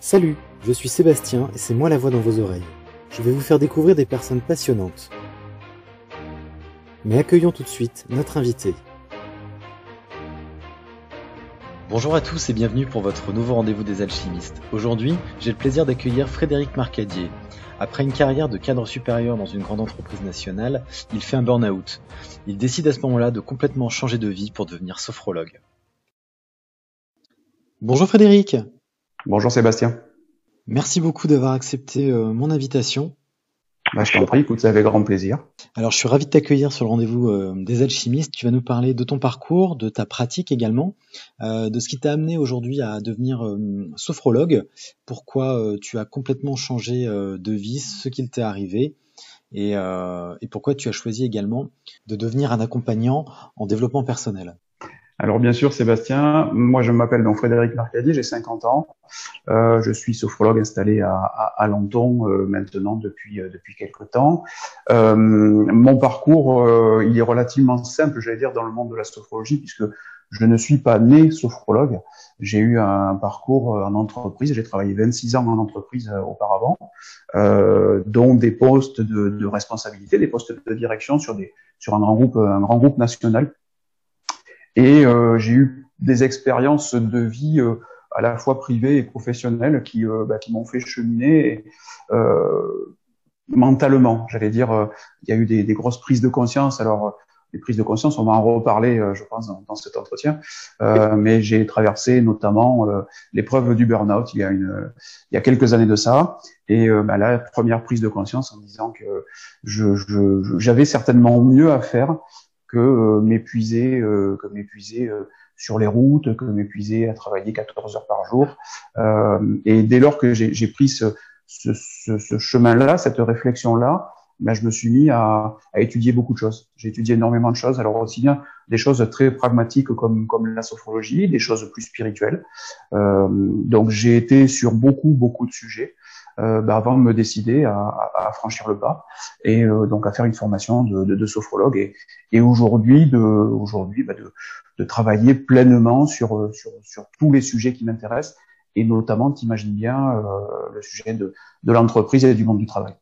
Salut, je suis Sébastien et c'est moi la voix dans vos oreilles. Je vais vous faire découvrir des personnes passionnantes. Mais accueillons tout de suite notre invité. Bonjour à tous et bienvenue pour votre nouveau rendez-vous des alchimistes. Aujourd'hui, j'ai le plaisir d'accueillir Frédéric Marcadier. Après une carrière de cadre supérieur dans une grande entreprise nationale, il fait un burn-out. Il décide à ce moment-là de complètement changer de vie pour devenir sophrologue. Bonjour Frédéric. Bonjour Sébastien. Merci beaucoup d'avoir accepté euh, mon invitation. Bah, je t'en prie, écoute, ça avec grand plaisir. Alors, je suis ravi de t'accueillir sur le rendez-vous euh, des alchimistes. Tu vas nous parler de ton parcours, de ta pratique également, euh, de ce qui t'a amené aujourd'hui à devenir sophrologue, pourquoi tu as complètement changé de vie, ce qu'il t'est arrivé, et, et pourquoi tu as choisi également de devenir un accompagnant en développement personnel. Alors bien sûr, Sébastien, moi je m'appelle donc Frédéric Marcadi, j'ai 50 ans, euh, je suis sophrologue installé à, à, à euh, maintenant depuis euh, depuis quelques temps. Euh, mon parcours, euh, il est relativement simple, j'allais dire, dans le monde de la sophrologie, puisque je ne suis pas né sophrologue. J'ai eu un parcours en entreprise, j'ai travaillé 26 ans en entreprise auparavant, dont des postes de, de responsabilité, des postes de direction sur des sur un grand groupe un grand groupe national et euh, j'ai eu des expériences de vie euh, à la fois privées et professionnelles qui, euh, bah, qui m'ont fait cheminer mentalement. J'allais dire, il y a eu des, des, grosses prises de conscience. Alors, les prises de conscience, on va en reparler, je pense, dans, dans cet entretien. Euh, mais j'ai traversé notamment euh, l'épreuve du burn-out il y a une, il y a quelques années de ça. Et euh, bah, la première prise de conscience en disant que je, j'avais certainement mieux à faire que euh, m'épuiser, euh, que m'épuiser euh, sur les routes, que m'épuiser à travailler 14 heures par jour. et dès lors que j'ai pris ce, ce, ce, chemin-là, cette réflexion-là, ben, je me suis mis à, à étudier beaucoup de choses. J'ai étudié énormément de choses, alors aussi bien des choses très pragmatiques comme, comme la sophrologie, des choses plus spirituelles. Euh, donc j'ai été sur beaucoup, beaucoup de sujets euh, bah, avant de me décider à, à, franchir le pas et euh, donc à faire une formation de, de, de sophrologue et, et aujourd'hui de aujourd'hui bah, de, de, travailler pleinement sur, sur, sur tous les sujets qui m'intéressent et notamment, t'imagines bien, euh, le sujet de, de l'entreprise et du monde du travail.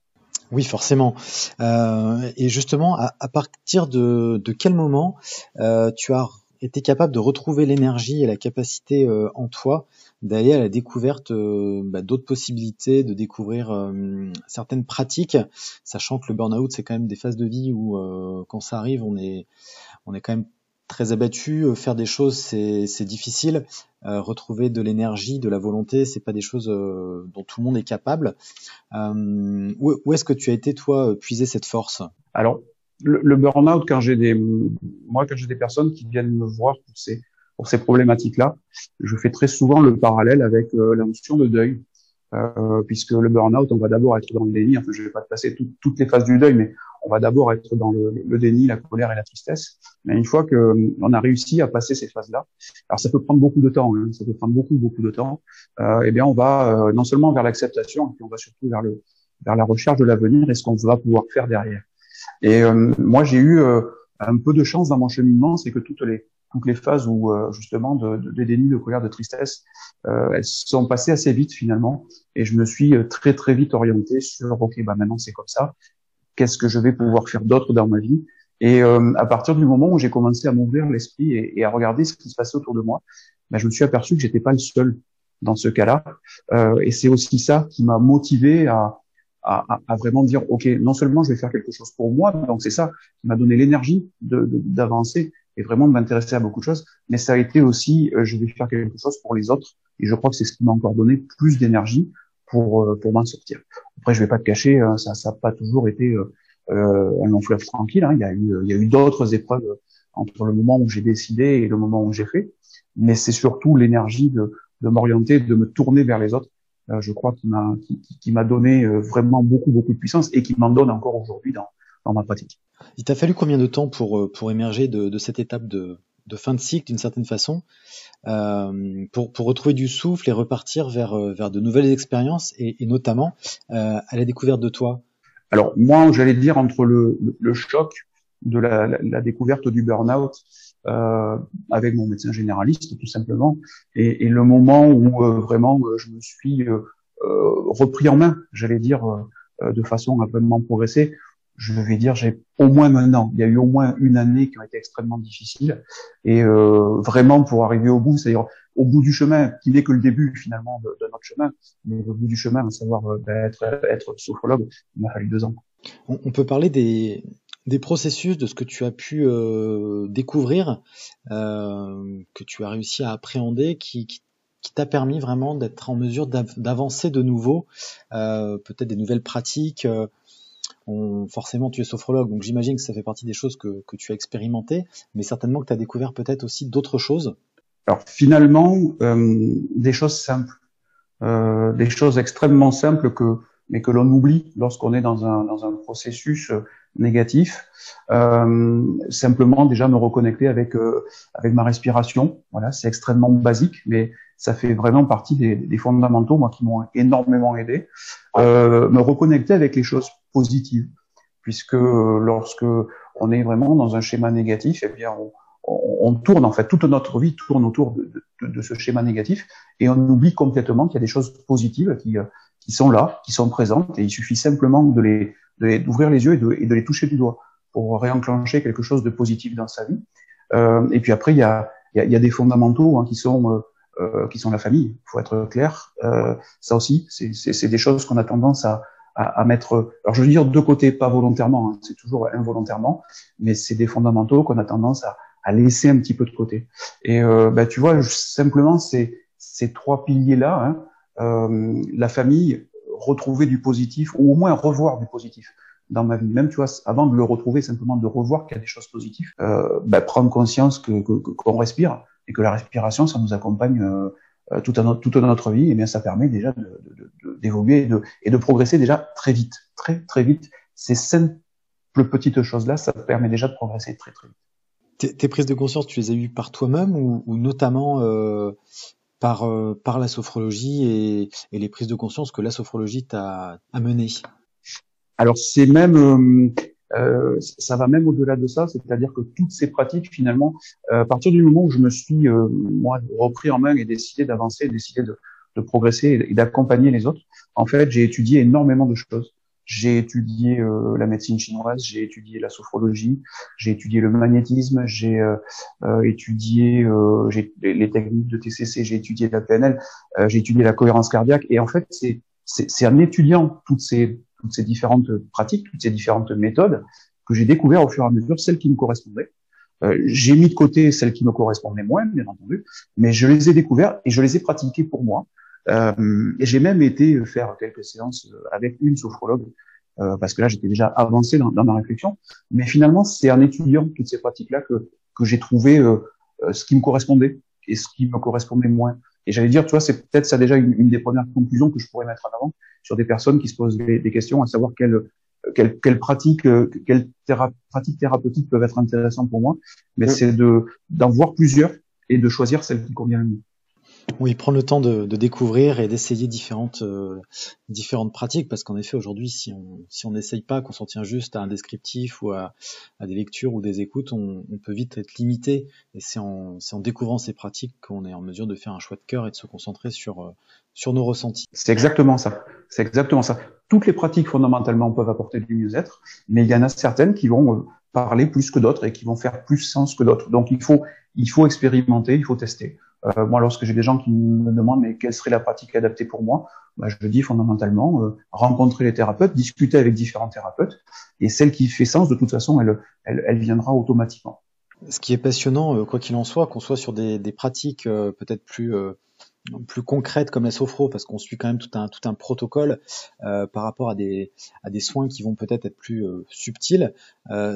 Oui, forcément. Euh, et justement, à, à, partir de, de quel moment euh, tu as été capable de retrouver l'énergie et la capacité euh, en toi d'aller à la découverte euh, bah, d'autres possibilités, de découvrir euh, certaines pratiques, sachant que le burn-out c'est quand même des phases de vie où quand ça arrive on est on est quand même très abattu. Faire des choses c'est difficile. retrouver de l'énergie, de la volonté, c'est pas des choses dont tout le monde est capable. où, où est-ce que tu as été toi puiser cette force? Alors le, le burn-out, quand j'ai des, moi, quand j'ai des personnes qui viennent me voir pour ces, pour ces problématiques-là, je fais très souvent le parallèle avec euh, la notion de deuil, euh, puisque le burn-out, on va d'abord être dans le déni. Enfin, je vais pas te passer toutes les phases du deuil, mais on va d'abord être dans le, le, déni, la colère et la tristesse. Mais une fois que on a réussi à passer ces phases-là, alors ça peut prendre beaucoup de temps, hein, ça peut prendre beaucoup beaucoup de temps. Euh, eh bien, on va euh, non seulement vers l'acceptation, puis on va surtout vers le vers la recherche de l'avenir et ce qu'on va pouvoir faire derrière. Et euh, moi, j'ai eu euh, un peu de chance dans mon cheminement, c'est que toutes les toutes les phases où euh, justement de, de, de, déni, de colère, de tristesse, elles sont passées assez vite finalement, et je me suis très très vite orienté sur ok, bah maintenant c'est comme ça. Qu'est-ce que je vais pouvoir faire d'autre dans ma vie? Et à partir du moment où j'ai commencé à m'ouvrir l'esprit et, et, à regarder ce qui se passait autour de moi, bah, je me suis aperçu que j'étais pas le seul dans ce cas-là. Euh, et c'est aussi ça qui m'a motivé à, à, à, vraiment dire ok non seulement je vais faire quelque chose pour moi donc c'est ça qui m'a donné l'énergie d'avancer de, et vraiment de m'intéresser à beaucoup de choses mais ça a été aussi euh, je vais faire quelque chose pour les autres et je crois que c'est ce qui m'a encore donné plus d'énergie pour euh, pour m'en sortir après je vais pas te cacher hein, ça ça n'a pas toujours été euh, euh, un long tranquille hein. il y a eu il y a eu d'autres épreuves entre le moment où j'ai décidé et le moment où j'ai fait mais c'est surtout l'énergie de de m'orienter de me tourner vers les autres euh, je crois, qui m'a qui, qui m'a donné euh, vraiment beaucoup beaucoup de puissance et qui m'en donne encore aujourd'hui dans, dans ma pratique. Il t'a fallu combien de temps pour euh, pour émerger de, de cette étape de, de fin de cycle d'une certaine façon euh, pour, pour retrouver du souffle et repartir vers, vers de nouvelles expériences et, et notamment euh, à la découverte de toi? Alors moi, j'allais dire entre le, le, le choc de la, la, découverte du burn-out euh, avec mon médecin généraliste, tout simplement, et, et le moment où euh, vraiment euh, je me suis euh, repris en main, j'allais dire, de façon à vraiment progresser. Je vais dire, j'ai au moins maintenant, il y a eu au moins une année qui a été extrêmement difficile, et vraiment pour arriver au bout, c'est-à-dire au bout du chemin, qui n'est que le début finalement de, notre chemin, mais au bout du chemin, à savoir ben, être, être sophrologue, il m'a fallu deux ans. On peut parler des, des processus de ce que tu as pu euh, découvrir, euh, que tu as réussi à appréhender, qui, qui, t'a permis vraiment d'être en mesure d'avancer de nouveau, euh, peut-être des nouvelles pratiques. On, forcément, tu es sophrologue, donc j'imagine que ça fait partie des choses que, que tu as expérimentées, mais certainement que tu as découvert peut-être aussi d'autres choses. Alors finalement, des choses simples, des choses extrêmement simples que mais que l'on oublie lorsqu'on est dans un, dans un processus négatif. Euh, simplement déjà me reconnecter avec euh, avec ma respiration. Voilà, c'est extrêmement basique, mais ça fait vraiment partie des, des fondamentaux moi qui m'ont énormément aidé. Euh, me reconnecter avec les choses positives, puisque lorsque on est vraiment dans un schéma négatif, eh bien on, on, tourne en fait toute notre vie tourne autour de, de, de ce schéma négatif et on oublie complètement qu'il y a des choses positives qui qui sont là, qui sont présentes et il suffit simplement de les d'ouvrir les yeux et de, et de, les toucher du doigt pour réenclencher quelque chose de positif dans sa vie. Euh, et puis après, il y a, y, a, y a, des fondamentaux hein, qui sont euh, euh, qui sont la famille. Il faut être clair. Euh, ça aussi, c'est des choses qu'on a tendance à, à, à, mettre. Alors je veux dire de côté, pas volontairement. Hein, c'est toujours involontairement, mais c'est des fondamentaux qu'on a tendance à, à, laisser un petit peu de côté. Et euh, bah, tu vois, simplement ces ces trois piliers là, hein, euh, la famille, retrouver du positif ou au moins revoir du positif dans ma vie. Même, tu vois, avant de le retrouver, simplement de revoir qu'il y a des choses positives, euh, ben, prendre conscience que qu'on respire et que la respiration, ça nous accompagne euh, euh toute, notre, toute notre vie. Et bien, ça permet déjà d'évoluer de, de, et, de, et de progresser déjà très vite, très très vite. Ces simples petites choses-là, ça permet déjà de progresser très très vite. Tes, tes prises de conscience, tu les as eues par toi-même ou, ou, notamment euh, par, euh, par la sophrologie et, et, les prises de conscience que la sophrologie t'a amené Alors c'est même, euh, euh, ça va même au-delà de ça, c'est-à-dire que toutes ces pratiques finalement, euh, à partir du moment où je me suis euh, moi repris en main et décidé d'avancer, décidé de, de progresser et d'accompagner les autres, en fait j'ai étudié énormément de choses. J'ai étudié euh, la médecine chinoise, j'ai étudié la sophrologie, j'ai étudié le magnétisme, j'ai euh, euh étudié euh, les techniques de TCC, j'ai étudié la PNL, euh, j'ai étudié la cohérence cardiaque. Et en fait, c'est en étudiant toutes ces toutes ces différentes pratiques, toutes ces différentes méthodes que j'ai découvert au fur et à mesure celles qui me correspondaient. j'ai mis de côté celles qui me correspondaient moins, bien entendu, mais je les ai découvertes et je les ai pratiquées pour moi. Euh, et j'ai même été faire quelques séances avec une sophrologue euh, parce que là j'étais déjà avancé dans, dans, ma réflexion. Mais finalement, c'est en étudiant toutes ces pratiques-là que que j'ai trouvé euh, euh, ce qui me correspondait et ce qui me correspondait moins. Et j'allais dire, tu vois, c'est peut-être ça déjà une, une, des premières conclusions que je pourrais mettre en avant sur des personnes qui se posent des, des questions, à savoir quelles quelles, quelles pratiques, quelles théra pratiques thérapeutiques peuvent être intéressantes pour moi. Mais c'est de d'en voir plusieurs et de choisir celle qui convient le mieux. Oui, prendre le temps de, de découvrir et d'essayer différentes euh, différentes pratiques, parce qu'en effet aujourd'hui, si on si on n'essaye pas, qu'on s'en tient juste à un descriptif ou à, à des lectures ou des écoutes, on, on peut vite être limité. Et c'est en en découvrant ces pratiques qu'on est en mesure de faire un choix de cœur et de se concentrer sur euh, sur nos ressentis. C'est exactement ça. C'est exactement ça. Toutes les pratiques fondamentalement peuvent apporter du mieux-être, mais il y en a certaines qui vont euh, parler plus que d'autres et qui vont faire plus sens que d'autres. Donc il faut il faut expérimenter, il faut tester. Euh, moi, lorsque j'ai des gens qui me demandent mais quelle serait la pratique adaptée pour moi, bah, je dis fondamentalement euh, rencontrer les thérapeutes, discuter avec différents thérapeutes, et celle qui fait sens, de toute façon, elle, viendra automatiquement. Ce qui est passionnant, euh, quoi qu'il en soit, qu'on soit sur des, pratiques peut-être plus plus concrètes comme la sophro, parce qu'on suit quand même tout un protocole par rapport à des soins qui vont peut-être être plus euh, subtils,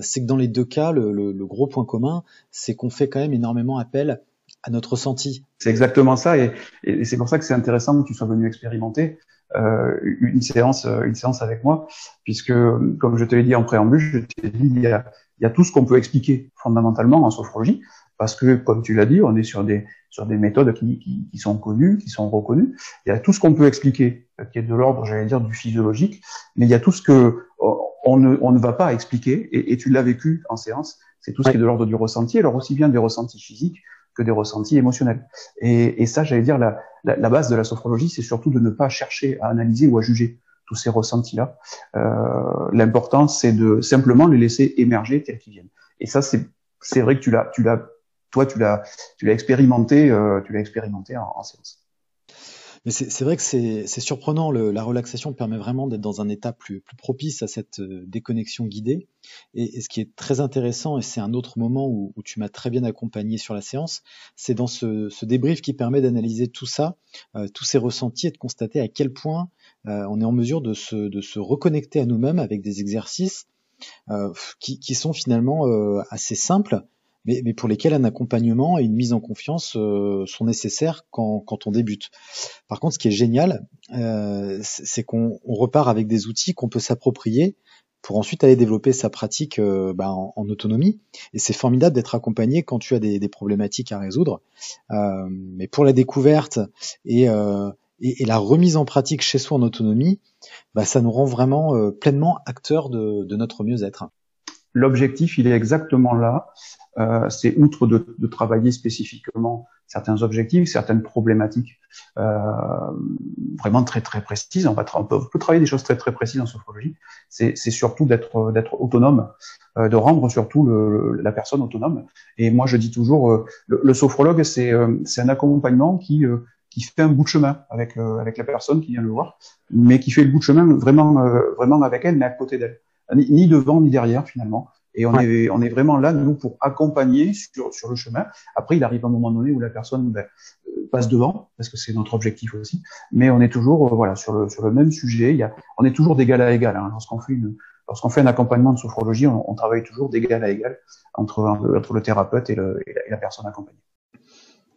c'est que dans les deux cas, le gros point commun, c'est qu'on fait quand même énormément appel à notre ressenti. C'est exactement ça, et, et c'est pour ça que c'est intéressant que tu sois venu expérimenter euh, une séance, euh, une séance avec moi, puisque comme je te l'ai dit en préambule, je t'ai dit il y a, il y a tout ce qu'on peut expliquer fondamentalement en sophrologie. parce que, comme tu l'as dit, on est sur des sur des méthodes qui, qui, qui, sont connues, qui sont reconnues. Il y a tout ce qu'on peut expliquer, qui est de l'ordre, j'allais dire, du physiologique, mais il y a tout ce que on ne, on ne va pas expliquer, et, et tu l'as vécu en séance, c'est tout ce qui est de l'ordre du ressenti, alors aussi bien des ressentis physiques des ressentis émotionnels. Et, et ça, j'allais dire, la, la, base de la sophrologie, c'est surtout de ne pas chercher à analyser ou à juger tous ces ressentis-là. Euh, L'important, c'est de simplement les laisser émerger tels qu'ils viennent. Et ça, c'est vrai que tu l'as, tu l'as, toi, tu l'as, tu l'as expérimenté, euh, tu l'as expérimenté en, en séance. Mais c'est vrai que c'est surprenant. La relaxation permet vraiment d'être dans un état plus, propice à cette euh, déconnexion guidée. Et, ce qui est très intéressant, et c'est un autre moment où, tu m'as très bien accompagné sur la séance, c'est dans ce, débrief qui permet d'analyser tout ça, euh, tous ces ressentis, et de constater à quel point euh, on est en mesure de se, reconnecter à nous-mêmes avec des exercices euh, qui, sont finalement assez simples, mais, mais, pour lesquels un accompagnement et une mise en confiance euh, sont nécessaires quand, on débute. Par contre, ce qui est génial, euh, c'est qu'on repart avec des outils qu'on peut s'approprier pour ensuite aller développer sa pratique euh, bah, en, autonomie. Et c'est formidable d'être accompagné quand tu as des, problématiques à résoudre. Euh, mais pour la découverte et, la remise en pratique chez soi en autonomie, bah, ça nous rend vraiment pleinement acteurs de, de notre mieux-être. L'objectif, il est exactement là. Euh, c'est outre de, de, travailler spécifiquement certains objectifs, certaines problématiques euh, vraiment très très précises. On, va on, peut, on, peut, travailler des choses très très précises en sophrologie. C'est surtout d'être autonome, euh, de rendre surtout le, la personne autonome. Et moi, je dis toujours, euh, le, le, sophrologue, c'est euh, c'est un accompagnement qui qui fait un bout de chemin avec avec la personne qui vient le voir, mais qui fait le bout de chemin vraiment vraiment avec elle, mais à côté d'elle, ni devant ni derrière finalement. Et on, ouais. est, on est vraiment là, nous, pour accompagner sur, sur le chemin. Après, il arrive un moment donné où la personne ben, euh, passe devant, parce que c'est notre objectif aussi. Mais on est toujours euh, voilà, sur, le, sur le même sujet. Il y a, on est toujours d'égal à égal. Hein. Lorsqu'on fait, une, lorsqu'on fait un accompagnement de sophrologie, on, on travaille toujours d'égal à égal entre, entre le thérapeute et, le, et, la, et la personne accompagnée.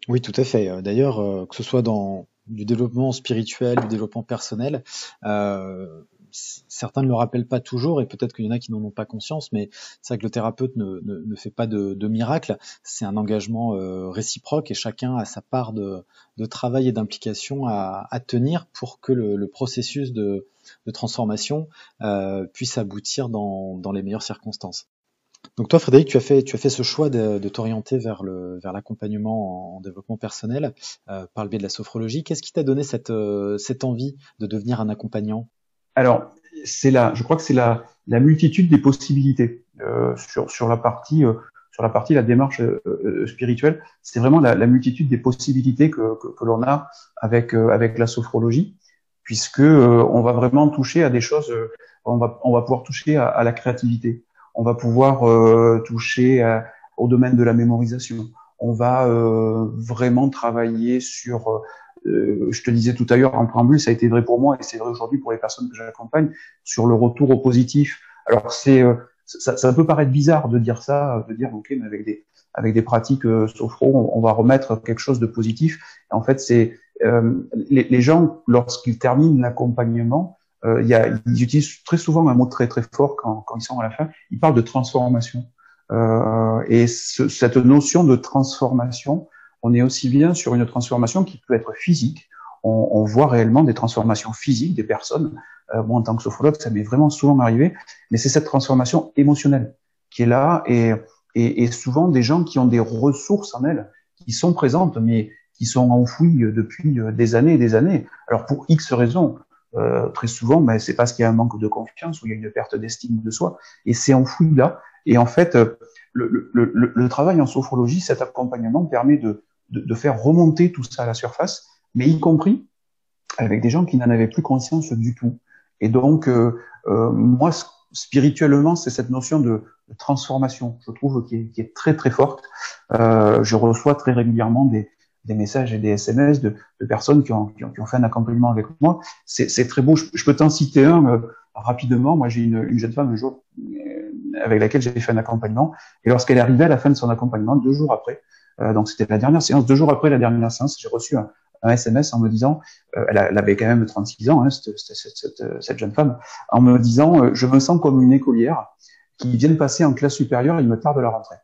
Oui, tout à fait. D'ailleurs, euh, que ce soit dans du développement spirituel, du développement personnel, euh, certains ne le rappellent pas toujours et peut-être qu'il y en a qui n'en ont pas conscience, mais c'est vrai que le thérapeute ne, fait pas de, de miracle. C'est un engagement euh, réciproque et chacun a sa part de, travail et d'implication à, à, tenir pour que le, processus de, transformation euh, puisse aboutir dans, les meilleures circonstances. Donc toi, Frédéric, tu as fait, tu ce choix de, t'orienter vers l'accompagnement en, en, développement personnel euh, par le biais de la sophrologie. Qu'est-ce qui t'a donné cette, euh, cette envie de devenir un accompagnant? Alors, c'est la, je crois que c'est la, la multitude des possibilités euh, sur sur la partie euh, sur la partie la démarche euh, euh spirituelle. C'est vraiment la, la, multitude des possibilités que que, que l'on a avec euh, avec la sophrologie, puisque euh, on va vraiment toucher à des choses. on va on va pouvoir toucher à, à la créativité. On va pouvoir toucher à, au domaine de la mémorisation. On va vraiment travailler sur euh, je te disais tout à l'heure en préambule, ça a été vrai pour moi et c'est vrai aujourd'hui pour les personnes que j'accompagne sur le retour au positif. Alors c'est euh, ça, ça, peut paraître bizarre de dire ça, de dire ok, mais avec des avec des pratiques euh, sophro, on, va remettre quelque chose de positif. en fait, c'est euh, les, les, gens lorsqu'ils terminent l'accompagnement, euh, y a, ils utilisent très souvent un mot très très fort quand, quand ils sont à la fin. Ils parlent de transformation. Et ce, cette notion de transformation, on est aussi bien sur une transformation qui peut être physique. On, on voit réellement des transformations physiques des personnes. Euh, moi, en tant que sophrologue, ça m'est vraiment souvent arrivé. Mais c'est cette transformation émotionnelle qui est là et, et, et, souvent des gens qui ont des ressources en elles, qui sont présentes, mais qui sont enfouies depuis euh, des années et des années. Alors pour X raisons, euh, très souvent, ben, c'est parce qu'il y a un manque de confiance ou il y a une perte d'estime de soi, et c'est enfoui là. Et en fait, le, le, le, le, travail en sophrologie, cet accompagnement permet de, de, de, faire remonter tout ça à la surface, mais y compris avec des gens qui n'en avaient plus conscience du tout. Et donc, euh, euh, moi, spirituellement, c'est cette notion de, transformation, je trouve, qui est, qui est très très forte. Euh, je reçois très régulièrement des, des, messages et des SMS de, de personnes qui ont, qui ont, qui, ont, fait un accompagnement avec moi. C'est très beau. Je, peux t'en citer un euh, rapidement. Moi, j'ai une, une, jeune femme un jour euh, avec laquelle j'ai fait un accompagnement. Et lorsqu'elle est arrivée à la fin de son accompagnement, deux jours après, donc c'était la dernière séance, deux jours après la dernière séance, j'ai reçu un, un, SMS en me disant, euh, elle, avait quand même 36 ans, hein, cette, cette, cette, cette, jeune femme, en me disant, euh, je me sens comme une écolière qui vient de passer en classe supérieure, il me tarde la rentrée.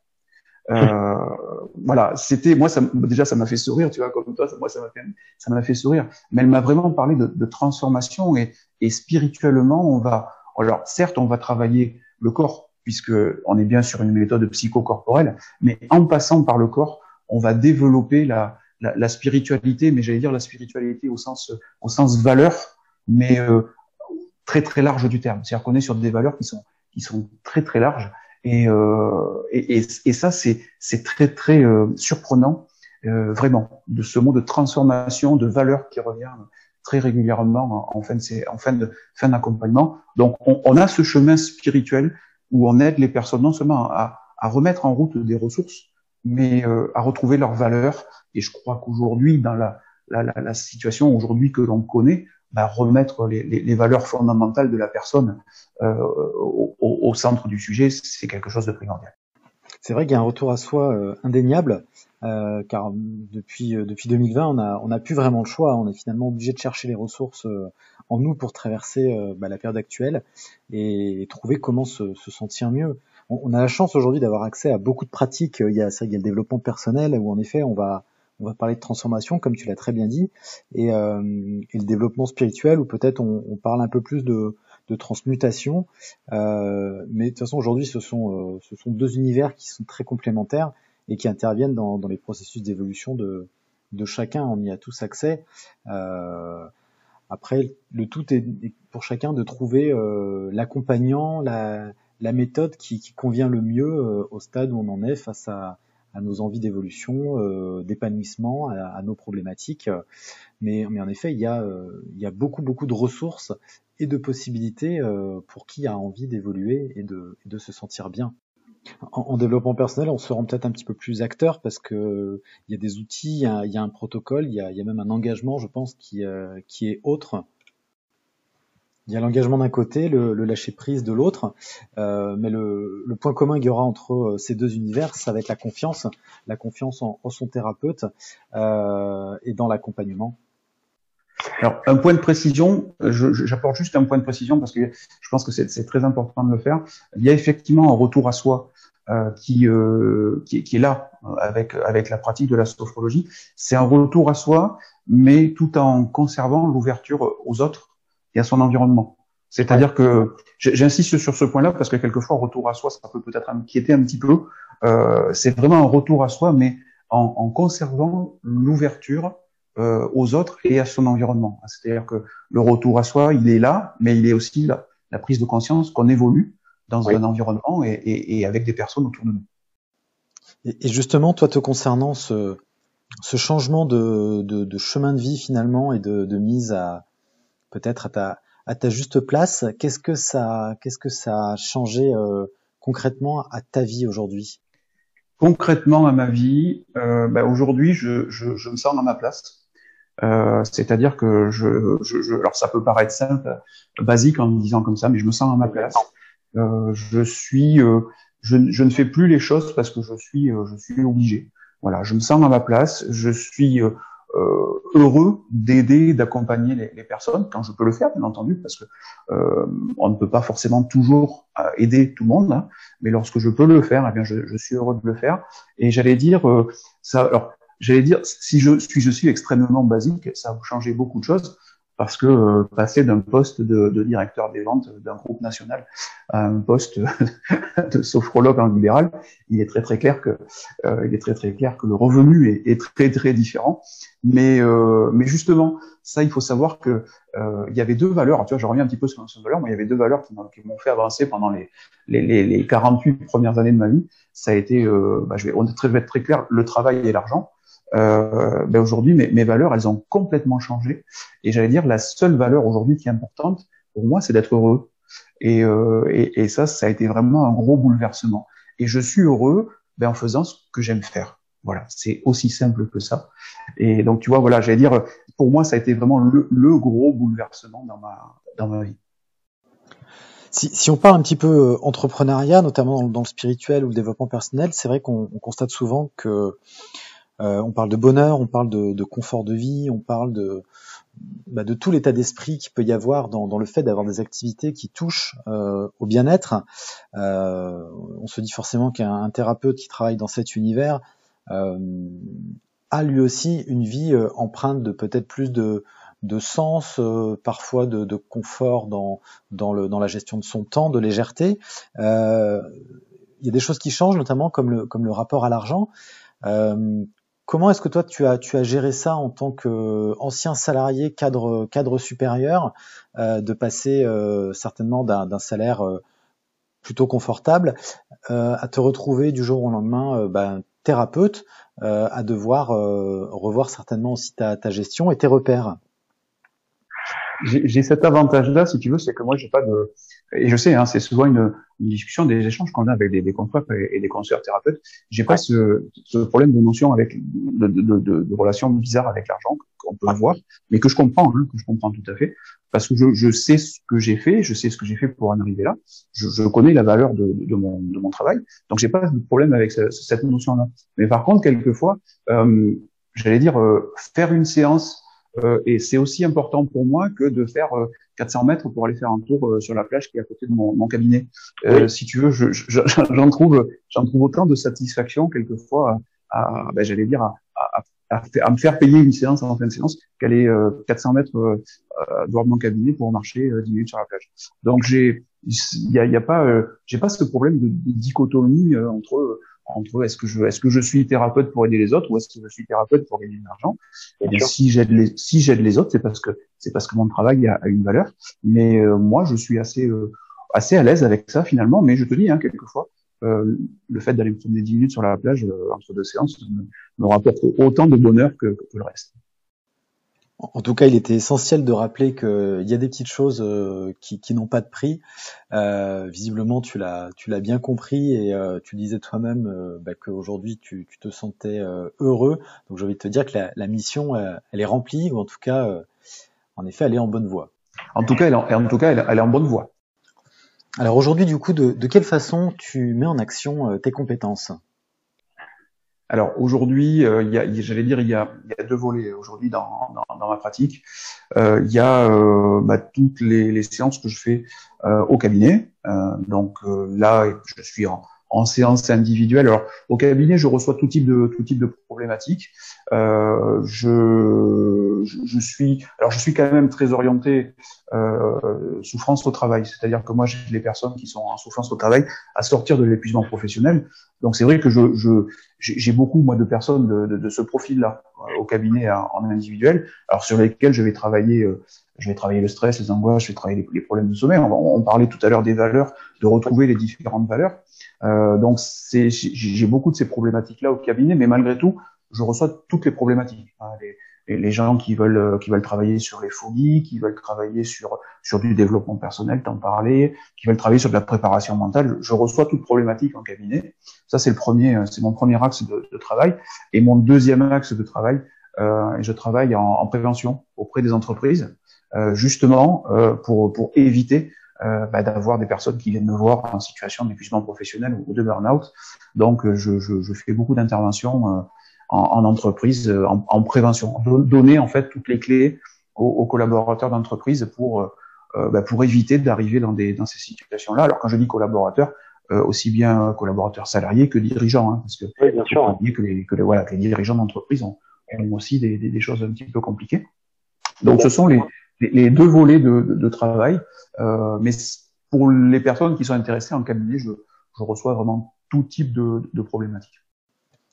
Euh, voilà, c'était moi ça déjà ça m'a fait sourire, tu vois comme toi, moi ça m'a fait ça m'a fait sourire, mais elle m'a vraiment parlé de, de transformation et, et spirituellement on va alors certes on va travailler le corps puisque on est bien sur une méthode psychocorporelle, mais en passant par le corps, on va développer la, spiritualité, mais j'allais dire la spiritualité au sens au sens valeur, mais euh, très très large du terme. C'est-à-dire qu'on est sur des valeurs qui sont qui sont très très larges et, euh, et, ça, c'est, c'est très, très euh, surprenant, vraiment, de ce mot de transformation, de valeur qui revient très régulièrement en fin de, fin d'accompagnement. Donc, on, on, a ce chemin spirituel où on aide les personnes non seulement à, à remettre en route des ressources, mais euh, à retrouver leurs valeurs. Et je crois qu'aujourd'hui, dans la, la, la, situation aujourd'hui que l'on connaît, bah, remettre les, les, les, valeurs fondamentales de la personne euh, au, au, centre du sujet, c'est quelque chose de primordial. C'est vrai qu'il y a un retour à soi euh, indéniable, euh, car depuis euh, depuis 2020, on a on a plus vraiment le choix. On est finalement obligé de chercher les ressources euh, en nous pour traverser bah, la période actuelle et, trouver comment se, se sentir mieux. On, on, a la chance aujourd'hui d'avoir accès à beaucoup de pratiques. Il y a ça, il y a le développement personnel où en effet on va on va parler de transformation, comme tu l'as très bien dit, et, euh, et, le développement spirituel, où peut-être on, on, parle un peu plus de, de transmutation. Euh, mais de toute façon, aujourd'hui, ce sont, euh, ce sont deux univers qui sont très complémentaires et qui interviennent dans, dans les processus d'évolution de, de chacun. On y a tous accès. Euh, après, le tout est pour chacun de trouver euh, l'accompagnant, la, méthode qui, convient le mieux euh, au stade où on en est face à, nos envies d'évolution, euh, d'épanouissement, à, nos problématiques. Mais, en effet, il y, a, beaucoup, beaucoup de ressources et de possibilités pour qui a envie d'évoluer et de se sentir bien. En, en, développement personnel, on se rend peut-être un petit peu plus acteur parce que il y a des outils, il y a, un protocole, il y a, même un engagement, je pense, qui, qui est autre il y a l'engagement d'un côté, le, lâcher prise de l'autre, euh, mais le, point commun qu'il y aura entre euh, ces deux univers, ça va être la confiance, la confiance en, en son thérapeute euh, et dans l'accompagnement. Alors, un point de précision, j'apporte juste un point de précision parce que je pense que c'est très important de le faire. Il y a effectivement un retour à soi euh, qui, euh, qui, qui, est là avec, avec la pratique de la sophrologie. C'est un retour à soi, mais tout en conservant l'ouverture aux autres et à son environnement. C'est-à-dire que j'insiste sur ce point-là parce que quelquefois, retour à soi, ça peut peut-être inquiéter un petit peu. Euh, c'est vraiment un retour à soi, mais en, en conservant l'ouverture euh, aux autres et à son environnement. C'est-à-dire que le retour à soi, il est là, mais il est aussi la, la prise de conscience qu'on évolue dans un environnement et, et, et, avec des personnes autour de nous. Et, justement, toi, te concernant, ce, ce changement de, de, de, chemin de vie finalement et de, de mise à, peut-être à ta, à ta juste place. Qu'est-ce que ça, qu'est-ce que ça a changé euh, concrètement à ta vie aujourd'hui? Concrètement à ma vie, euh, bah aujourd'hui, je, je, je, me sens dans ma place. Euh, c'est-à-dire que je, je, alors ça peut paraître simple, basique en me disant comme ça, mais je me sens dans ma place. Euh, je suis, euh, je, je, ne fais plus les choses parce que je suis, euh, je suis obligé. Voilà, je me sens dans ma place. Je suis euh, heureux d'aider, d'accompagner les, personnes quand je peux le faire, bien entendu, parce que euh, on ne peut pas forcément toujours aider tout le monde, hein, mais lorsque je peux le faire, eh bien, je, suis heureux de le faire. Et j'allais dire ça. Alors, j'allais dire si je suis, je suis extrêmement basique, ça a changé beaucoup de choses parce que euh, passer d'un poste de, de, directeur des ventes d'un groupe national à un poste de sophrologue en libéral, il est très très clair que euh, il est très très clair que le revenu est, est très très différent. Mais euh, mais justement, ça il faut savoir que euh, il y avait deux valeurs. Tu vois, je reviens un petit peu sur ces valeurs. Moi, il y avait deux valeurs qui m'ont fait avancer pendant les, les, les, les 48 premières années de ma vie. Ça a été, euh, bah, je vais, on est très, être très clair, le travail et l'argent euh, ben aujourd'hui, mes, valeurs, elles ont complètement changé. Et j'allais dire, la seule valeur aujourd'hui qui est importante pour moi, c'est d'être heureux. Et, euh, et, et, ça, ça a été vraiment un gros bouleversement. Et je suis heureux ben, en faisant ce que j'aime faire. Voilà, c'est aussi simple que ça. Et donc, tu vois, voilà, j'allais dire, pour moi, ça a été vraiment le, le gros bouleversement dans ma, dans ma vie. Si, si, on parle un petit peu euh, entrepreneuriat, notamment dans, le spirituel ou le développement personnel, c'est vrai qu'on constate souvent que on parle de bonheur, on parle de, confort de vie, on parle de, bah, de tout l'état d'esprit qu'il peut y avoir dans, le fait d'avoir des activités qui touchent au bien-être. on se dit forcément qu'un thérapeute qui travaille dans cet univers a lui aussi une vie empreinte de peut-être plus de, sens, euh, parfois de, confort dans, la gestion de son temps, de légèreté. Euh, il y a des choses qui changent, notamment comme le, rapport à l'argent. Euh, comment est-ce que toi tu as, tu as géré ça en tant qu'ancien salarié, cadre, cadre supérieur, euh, de passer euh, certainement d'un salaire plutôt confortable à te retrouver du jour au lendemain ben, thérapeute, à devoir revoir certainement aussi ta, ta gestion et tes repères? J'ai cet avantage-là, si tu veux, c'est que moi, j'ai pas de, et je sais, hein, c'est souvent une, une, discussion, des échanges qu'on a avec des, des confrères et, des conseillers thérapeutes. J'ai pas ce, ce, problème de notion avec, de, de, de, de relations bizarres avec l'argent qu'on peut avoir, mais que je comprends, hein, que je comprends tout à fait, parce que je, je sais ce que j'ai fait, je sais ce que j'ai fait pour en arriver là, je, je connais la valeur de, de, mon, de mon travail, donc j'ai pas de problème avec cette notion-là. Mais par contre, quelquefois, euh, j'allais dire, euh, faire une séance et c'est aussi important pour moi que de faire 400 euh, mètres pour aller faire un tour euh, sur la plage qui est à côté de mon, mon cabinet. Si tu veux, j'en je, j'en trouve, j'en trouve autant de satisfaction quelquefois à, ben, j'allais dire, à, à, à, me faire payer une séance en fin de séance qu'elle est 400 mètres euh, de mon cabinet pour marcher 10 minutes sur la plage. Donc j'ai, il y a, y a, pas, j'ai pas ce problème de, de dichotomie entre entre est-ce que je est-ce que je suis thérapeute pour aider les autres ou est-ce que je suis thérapeute pour gagner de l'argent? Et si j'aide les si j'aide les autres c'est parce que c'est parce que mon travail a, une valeur. Mais euh, moi je suis assez euh, assez à l'aise avec ça finalement. Mais je te dis hein, quelquefois euh, le fait d'aller me promener 10 minutes sur la plage entre deux séances me, rapporte autant de bonheur que, que le reste en tout cas, il était essentiel de rappeler qu'il y a des petites choses euh, qui, n'ont pas de prix. Euh, visiblement, tu l'as, tu l'as bien compris et euh, tu disais toi-même bah, qu'aujourd'hui tu, te sentais heureux. Donc, j'ai envie de te dire que la, mission, elle est remplie ou en tout cas, en effet, elle est en bonne voie. En tout cas, elle, en, tout cas, elle, est en bonne voie. Alors aujourd'hui, du coup, de quelle façon tu mets en action tes compétences? Alors aujourd'hui, euh, j'allais dire, il y a, il y a deux volets aujourd'hui dans, dans, dans, ma pratique. Euh, il y a euh, bah, toutes les, les, séances que je fais euh, au cabinet. donc là, je suis en, en séance individuelle. Alors au cabinet, je reçois tout type de tout type de problématiques. Euh, je, je, suis alors je suis quand même très orienté euh, souffrance au travail, c'est-à-dire que moi j'ai les personnes qui sont en souffrance au travail à sortir de l'épuisement professionnel. Donc c'est vrai que je j'ai beaucoup moi de personnes de, de, de ce profil-là au cabinet en, individuel, alors sur lesquels je vais travailler euh, je vais travailler le stress, les angoisses, je vais travailler les, problèmes de sommeil. On, on, parlait tout à l'heure des valeurs, de retrouver les différentes valeurs. Euh, donc c'est, j'ai beaucoup de ces problématiques-là au cabinet, mais malgré tout, je reçois toutes les problématiques. Hein, les, les, gens qui veulent euh, qui veulent travailler sur les phobies, qui veulent travailler sur sur du développement personnel, t'en parler, qui veulent travailler sur de la préparation mentale. Je, reçois toutes problématiques en cabinet. Ça c'est le premier, euh, c'est mon premier axe de, de, travail. Et mon deuxième axe de travail, euh, je travaille en, en, prévention auprès des entreprises, euh, justement euh, pour pour éviter euh, bah, d'avoir des personnes qui viennent me voir en situation d'épuisement professionnel ou de burn-out. Donc, euh, je, je, je fais beaucoup d'interventions en, en, entreprise, en, en, prévention, donner en fait toutes les clés aux, aux collaborateurs d'entreprise pour bah, pour éviter d'arriver dans des dans ces situations-là. Alors, quand je dis collaborateurs, aussi bien collaborateurs salariés que dirigeants, hein, parce que oui, bien sûr. que les que les, voilà que les dirigeants d'entreprise ont, ont aussi des, des, des, choses un petit peu compliquées. Donc, ce sont les les, deux volets de, de, travail. Euh, mais pour les personnes qui sont intéressées en cabinet, je, je reçois vraiment tout type de, de problématiques.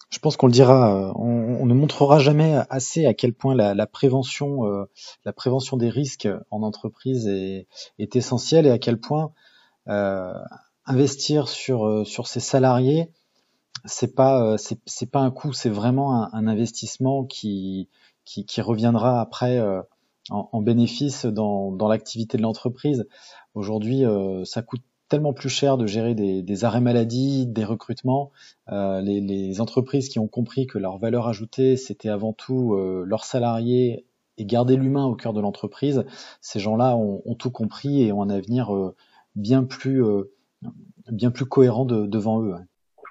Je pense qu'on le dira, euh, on, ne montrera jamais assez à quel point la, prévention, euh, la prévention des risques en entreprise est, est essentielle et à quel point euh, investir sur euh, sur ses salariés, c'est pas c'est pas un coût, c'est vraiment un, investissement qui, qui, reviendra après en, bénéfice dans, dans l'activité de l'entreprise. Aujourd'hui, ça coûte tellement plus cher de gérer des, des arrêts maladie, des recrutements. Euh, les, les, entreprises qui ont compris que leur valeur ajoutée, c'était avant tout euh, leurs salariés et garder l'humain au cœur de l'entreprise, ces gens-là ont, ont, tout compris et ont un avenir euh, bien plus bien plus cohérent de, devant eux.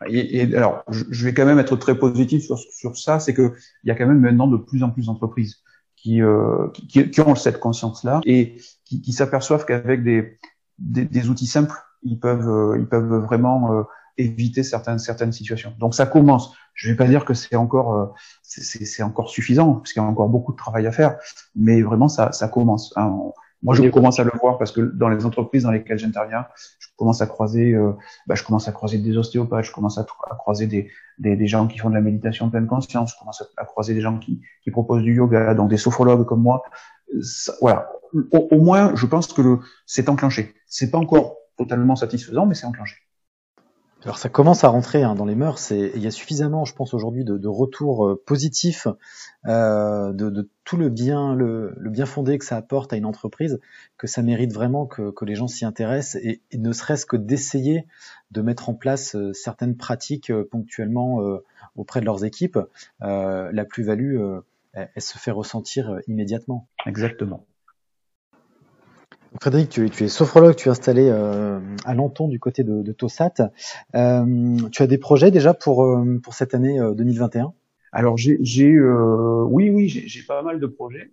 Et, et, alors, je vais quand même être très positif sur, sur ça, c'est que il y a quand même maintenant de plus en plus d'entreprises qui, euh, qui, qui, ont cette conscience-là et qui, qui s'aperçoivent qu'avec des, des, outils simples, ils peuvent, euh, ils peuvent vraiment euh, éviter certaines, certaines situations. Donc ça commence. Je vais pas dire que c'est encore, euh, c'est encore suffisant, parce qu'il y a encore beaucoup de travail à faire, mais vraiment ça, ça commence. Hein. Moi, je commence à le voir parce que dans les entreprises dans lesquelles j'interviens, je commence à croiser, euh, bah, je commence à croiser des ostéopathes, je commence à, à croiser des, des, des, gens qui font de la méditation pleine conscience, je commence à, croiser des gens qui, qui, proposent du yoga, donc des sophrologues comme moi. voilà. Au, au, moins, je pense que c'est enclenché. C'est pas encore totalement satisfaisant, mais c'est enclenché. Alors ça commence à rentrer hein, dans les mœurs et il y a suffisamment, je pense aujourd'hui, de, de retours euh, positifs euh, de, de, tout le bien, le, le, bien fondé que ça apporte à une entreprise, que ça mérite vraiment que, que les gens s'y intéressent et, et ne serait-ce que d'essayer de mettre en place euh, certaines pratiques euh, ponctuellement euh, auprès de leurs équipes. la plus-value, elle, elle se fait ressentir immédiatement. Exactement. Frédéric, tu es, sophrologue, tu es installé euh, à Lanton du côté de, de Tossat. Euh, tu as des projets déjà pour, euh, pour cette année 2021 Alors j'ai, oui, oui, j'ai pas mal de projets.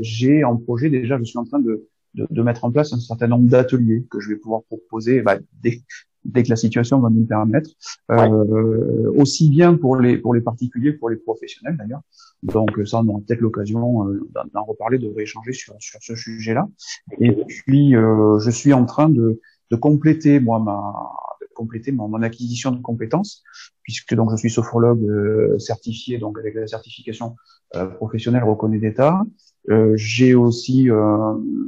j'ai en projet déjà, je suis en train de, de, de mettre en place un certain nombre d'ateliers que je vais pouvoir proposer bah, dès, dès que la situation va nous le permettre, euh, aussi bien pour les pour les particuliers que pour les professionnels d'ailleurs. Donc ça, on aura peut-être l'occasion euh, d'en reparler, de rééchanger sur sur ce sujet-là. Et puis euh, je suis en train de de compléter moi ma de compléter mon, mon, acquisition de compétences puisque donc je suis sophrologue euh, certifié donc avec la certification euh, professionnelle reconnue d'État. Euh, j'ai aussi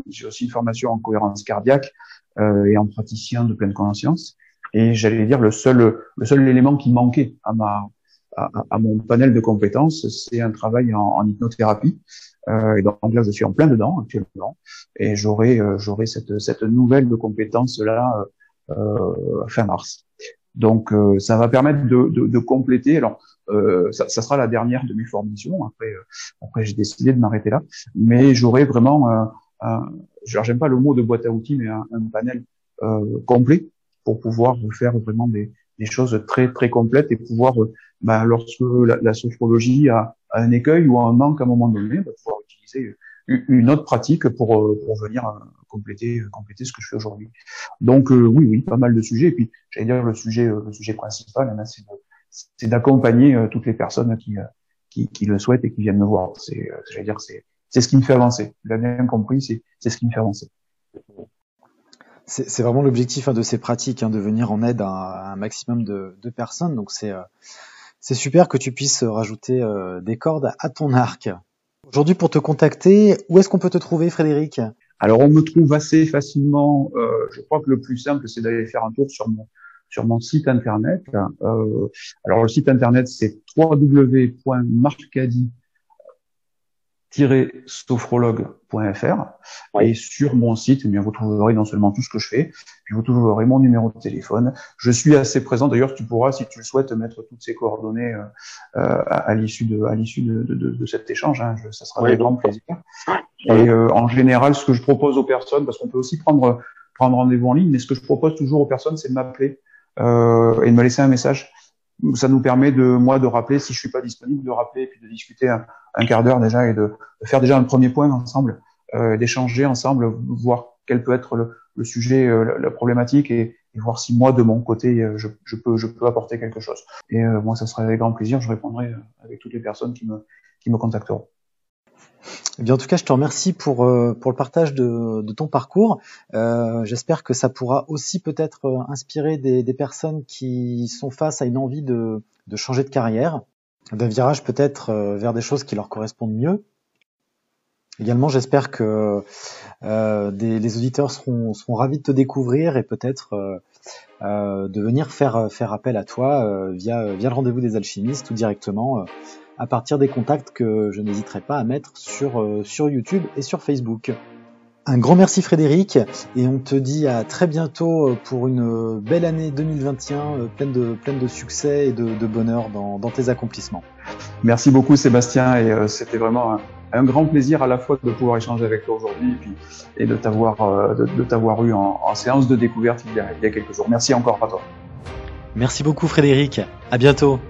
j'ai aussi une formation en cohérence cardiaque et en praticien de pleine conscience. Et j'allais dire le seul le seul élément qui manquait à ma à, mon panel de compétences, c'est un travail en, hypnothérapie. Euh, et donc là, je suis en plein dedans actuellement, et j'aurai euh, j'aurai cette cette nouvelle de compétences là euh, fin mars. Donc euh, ça va permettre de, de, de compléter. Alors euh, ça, ça, sera la dernière de mes formations. Après après j'ai décidé de m'arrêter là, mais j'aurai vraiment un, un j'aime pas le mot de boîte à outils, mais un, un panel complet pour pouvoir faire vraiment des, des choses très très complètes et pouvoir, euh, bah, lorsque la, la sophrologie a, a, un écueil ou un manque à un moment donné, bah, pouvoir utiliser une autre pratique pour, euh, pour venir euh, compléter compléter ce que je fais aujourd'hui. Donc oui oui pas mal de sujets et puis j'allais dire le sujet le sujet principal hein, c'est d'accompagner toutes les personnes qui, qui, qui le souhaitent et qui viennent me voir. C'est j'allais dire c'est c'est ce qui me fait avancer. Vous l'avez bien compris, c'est c'est ce qui me fait avancer. C'est vraiment l'objectif hein, de ces pratiques, hein, de venir en aide à, un maximum de, de personnes. Donc c'est euh, c'est super que tu puisses rajouter euh, des cordes à ton arc. Aujourd'hui, pour te contacter, où est-ce qu'on peut te trouver, Frédéric? Alors, on me trouve assez facilement. Euh, je crois que le plus simple, c'est d'aller faire un tour sur mon sur mon site internet. Euh, alors, le site internet, c'est www.marcadi sophrologue.fr et sur mon site, eh bien, vous trouverez non seulement tout ce que je fais, puis vous trouverez mon numéro de téléphone. Je suis assez présent. D'ailleurs, tu pourras, si tu le souhaites, mettre toutes ces coordonnées euh, euh à, l'issue de, à l'issue de, de, de, cet échange. Hein. Je, ça sera avec grand plaisir. Et euh, en général, ce que je propose aux personnes, parce qu'on peut aussi prendre prendre rendez-vous en ligne, mais ce que je propose toujours aux personnes, c'est de m'appeler euh, et de me laisser un message ça nous permet de moi de rappeler si je suis pas disponible de rappeler et puis de discuter un, quart d'heure déjà et de, faire déjà un premier point ensemble euh, d'échanger ensemble voir quel peut être le, sujet euh, la, problématique et, et, voir si moi de mon côté euh, je, je, peux je peux apporter quelque chose. Et euh, moi ça serait avec grand plaisir je répondrai euh, avec toutes les personnes qui me qui me contacteront eh bien, en tout cas, je te remercie pour, euh, pour le partage de, de ton parcours. Euh, J'espère que ça pourra aussi peut-être euh, inspirer des, des, personnes qui sont face à une envie de, de changer de carrière, d'un virage peut-être euh, vers des choses qui leur correspondent mieux. Également, j'espère que euh, des, les auditeurs seront, seront ravis de te découvrir et peut-être euh, de venir faire, faire appel à toi via, via le rendez-vous des alchimistes ou directement à partir des contacts que je n'hésiterai pas à mettre sur, euh, sur YouTube et sur Facebook. Un grand merci Frédéric et on te dit à très bientôt euh, pour une belle année 2021 euh, pleine de, pleine de succès et de, de bonheur dans, dans, tes accomplissements. Merci beaucoup Sébastien et euh, c'était vraiment un, un, grand plaisir à la fois de pouvoir échanger avec toi aujourd'hui et, et de t'avoir euh, de, de t'avoir eu en, en, séance de découverte il y, a, il y a quelques jours. Merci encore à toi. Merci beaucoup Frédéric. À bientôt.